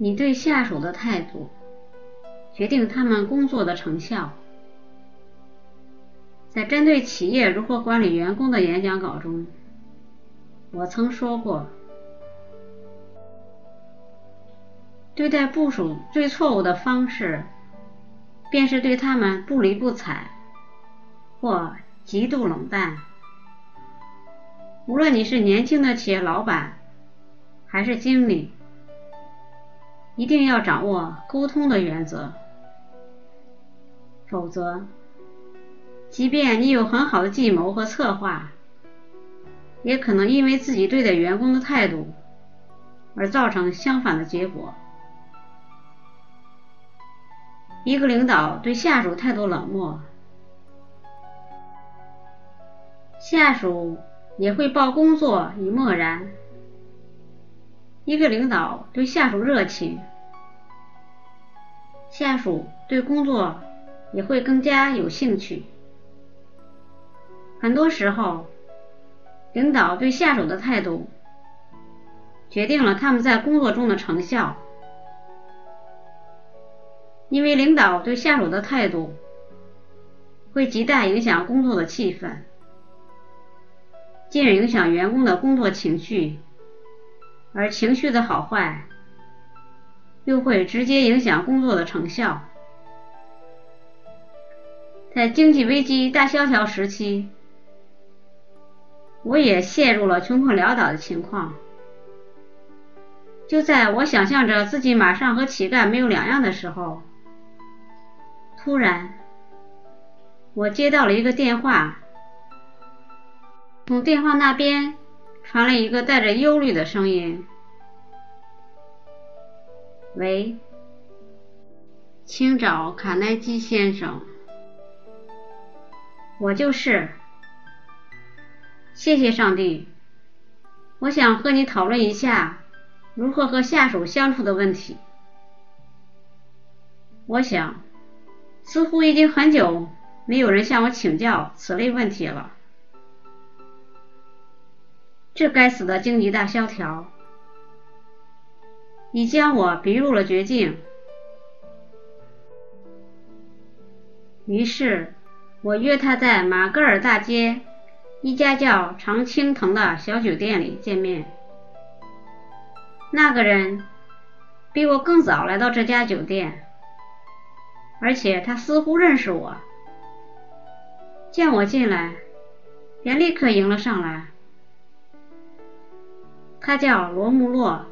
你对下属的态度，决定他们工作的成效。在针对企业如何管理员工的演讲稿中，我曾说过，对待部属最错误的方式，便是对他们不理不睬，或极度冷淡。无论你是年轻的企业老板，还是经理。一定要掌握沟通的原则，否则，即便你有很好的计谋和策划，也可能因为自己对待员工的态度而造成相反的结果。一个领导对下属态度冷漠，下属也会报工作以漠然。一个领导对下属热情，下属对工作也会更加有兴趣。很多时候，领导对下属的态度决定了他们在工作中的成效，因为领导对下属的态度会极大影响工作的气氛，进而影响员工的工作情绪。而情绪的好坏，又会直接影响工作的成效。在经济危机大萧条时期，我也陷入了穷困潦倒的情况。就在我想象着自己马上和乞丐没有两样的时候，突然，我接到了一个电话，从电话那边。传来一个带着忧虑的声音：“喂，请找卡耐基先生，我就是。谢谢上帝，我想和你讨论一下如何和下属相处的问题。我想，似乎已经很久没有人向我请教此类问题了。”这该死的经济大萧条，已将我逼入了绝境。于是，我约他在马格尔大街一家叫常青藤的小酒店里见面。那个人比我更早来到这家酒店，而且他似乎认识我。见我进来，便立刻迎了上来。他叫罗穆洛，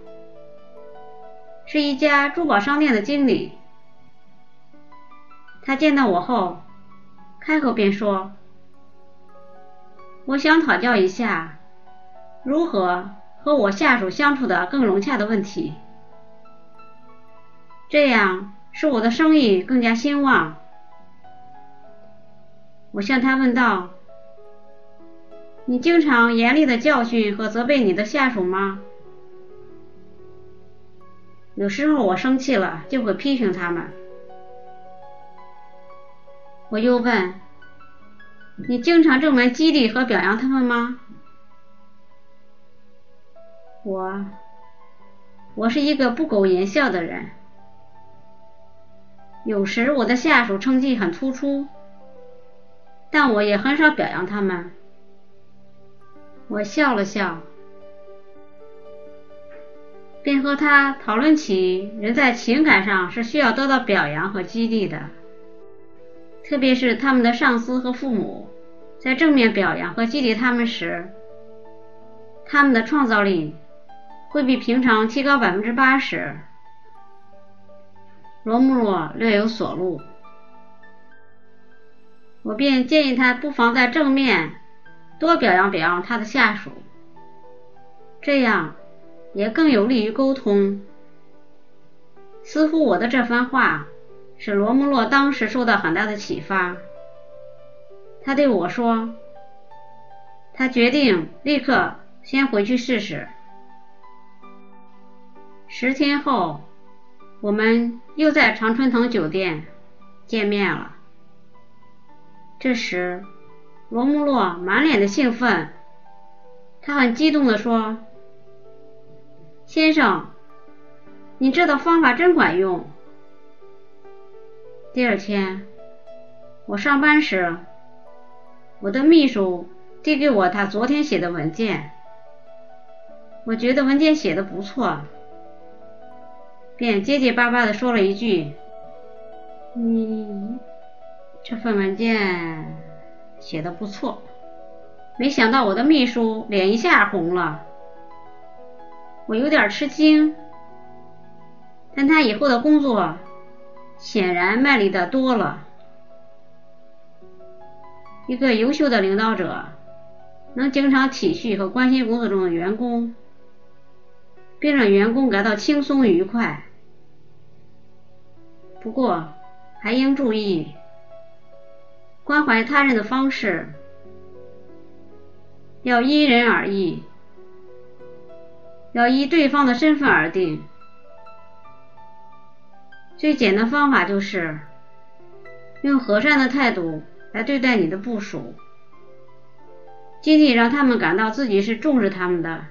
是一家珠宝商店的经理。他见到我后，开口便说：“我想讨教一下如何和我下属相处的更融洽的问题，这样使我的生意更加兴旺。”我向他问道。你经常严厉的教训和责备你的下属吗？有时候我生气了就会批评他们。我又问：你经常正面激励和表扬他们吗？我，我是一个不苟言笑的人。有时我的下属成绩很突出，但我也很少表扬他们。我笑了笑，便和他讨论起人在情感上是需要得到表扬和激励的，特别是他们的上司和父母在正面表扬和激励他们时，他们的创造力会比平常提高百分之八十。罗穆洛略有所悟，我便建议他不妨在正面。多表扬表扬他的下属，这样也更有利于沟通。似乎我的这番话使罗穆洛当时受到很大的启发。他对我说：“他决定立刻先回去试试。”十天后，我们又在常春藤酒店见面了。这时。罗穆洛满脸的兴奋，他很激动地说：“先生，你这套方法真管用。第二天，我上班时，我的秘书递给我他昨天写的文件，我觉得文件写的不错，便结结巴巴的说了一句：“你这份文件写的不错。”没想到我的秘书脸一下红了，我有点吃惊，但他以后的工作显然卖力的多了。一个优秀的领导者能经常体恤和关心工作中的员工，并让员工感到轻松愉快。不过还应注意，关怀他人的方式。要因人而异，要依对方的身份而定。最简单方法就是用和善的态度来对待你的部属，尽力让他们感到自己是重视他们的，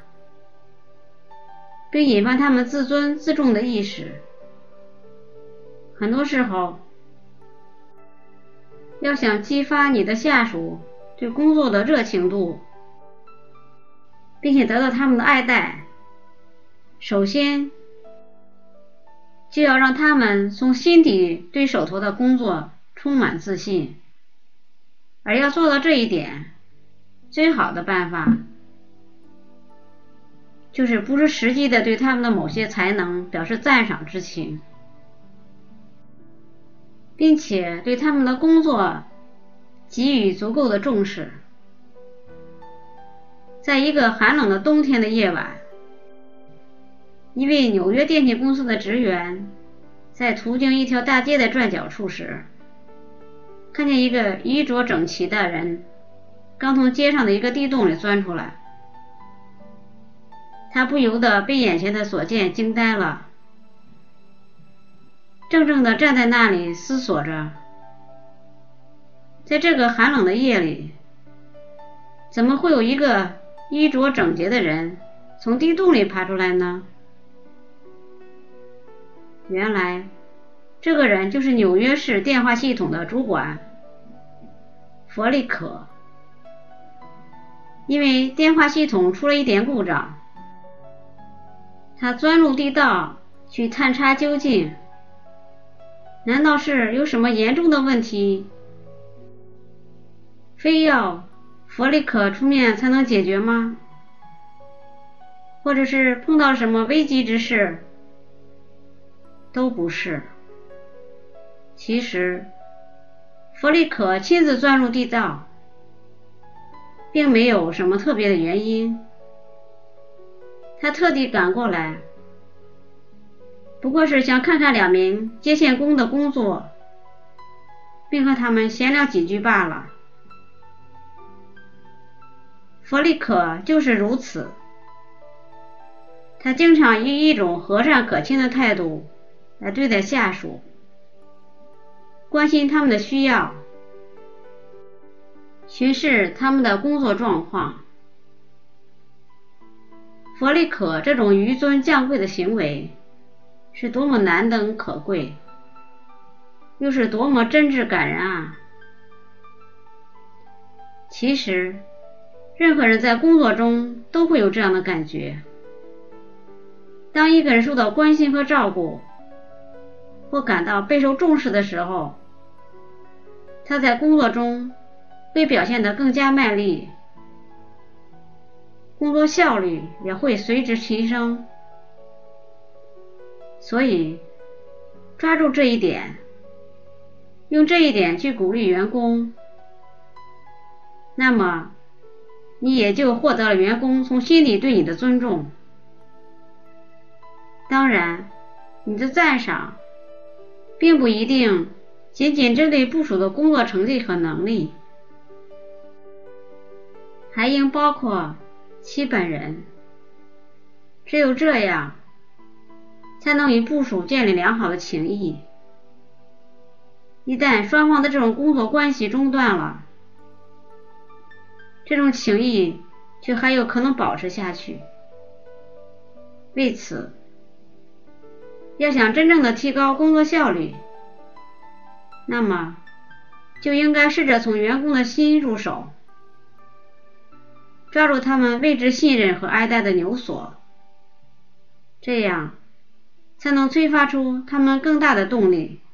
并引发他们自尊自重的意识。很多时候，要想激发你的下属对工作的热情度。并且得到他们的爱戴，首先就要让他们从心底对手头的工作充满自信。而要做到这一点，最好的办法就是不是实际的对他们的某些才能表示赞赏之情，并且对他们的工作给予足够的重视。在一个寒冷的冬天的夜晚，一位纽约电器公司的职员在途经一条大街的转角处时，看见一个衣着整齐的人刚从街上的一个地洞里钻出来，他不由得被眼前的所见惊呆了，怔怔地站在那里思索着，在这个寒冷的夜里，怎么会有一个？衣着整洁的人从地洞里爬出来呢？原来，这个人就是纽约市电话系统的主管弗利可。因为电话系统出了一点故障，他钻入地道去探查究竟。难道是有什么严重的问题，非要？弗里克出面才能解决吗？或者是碰到什么危机之事？都不是。其实，弗里克亲自钻入地道，并没有什么特别的原因。他特地赶过来，不过是想看看两名接线工的工作，并和他们闲聊几句罢了。弗利克就是如此，他经常以一种和善可亲的态度来对待下属，关心他们的需要，巡视他们的工作状况。弗利克这种纡尊降贵的行为是多么难能可贵，又是多么真挚感人啊！其实。任何人在工作中都会有这样的感觉：当一个人受到关心和照顾，或感到备受重视的时候，他在工作中会表现得更加卖力，工作效率也会随之提升。所以，抓住这一点，用这一点去鼓励员工，那么。你也就获得了员工从心里对你的尊重。当然，你的赞赏并不一定仅仅针对部署的工作成绩和能力，还应包括其本人。只有这样，才能与部署建立良好的情谊。一旦双方的这种工作关系中断了，这种情谊却还有可能保持下去。为此，要想真正的提高工作效率，那么就应该试着从员工的心入手，抓住他们为之信任和爱戴的纽锁，这样。才能催发出他们更大的动力。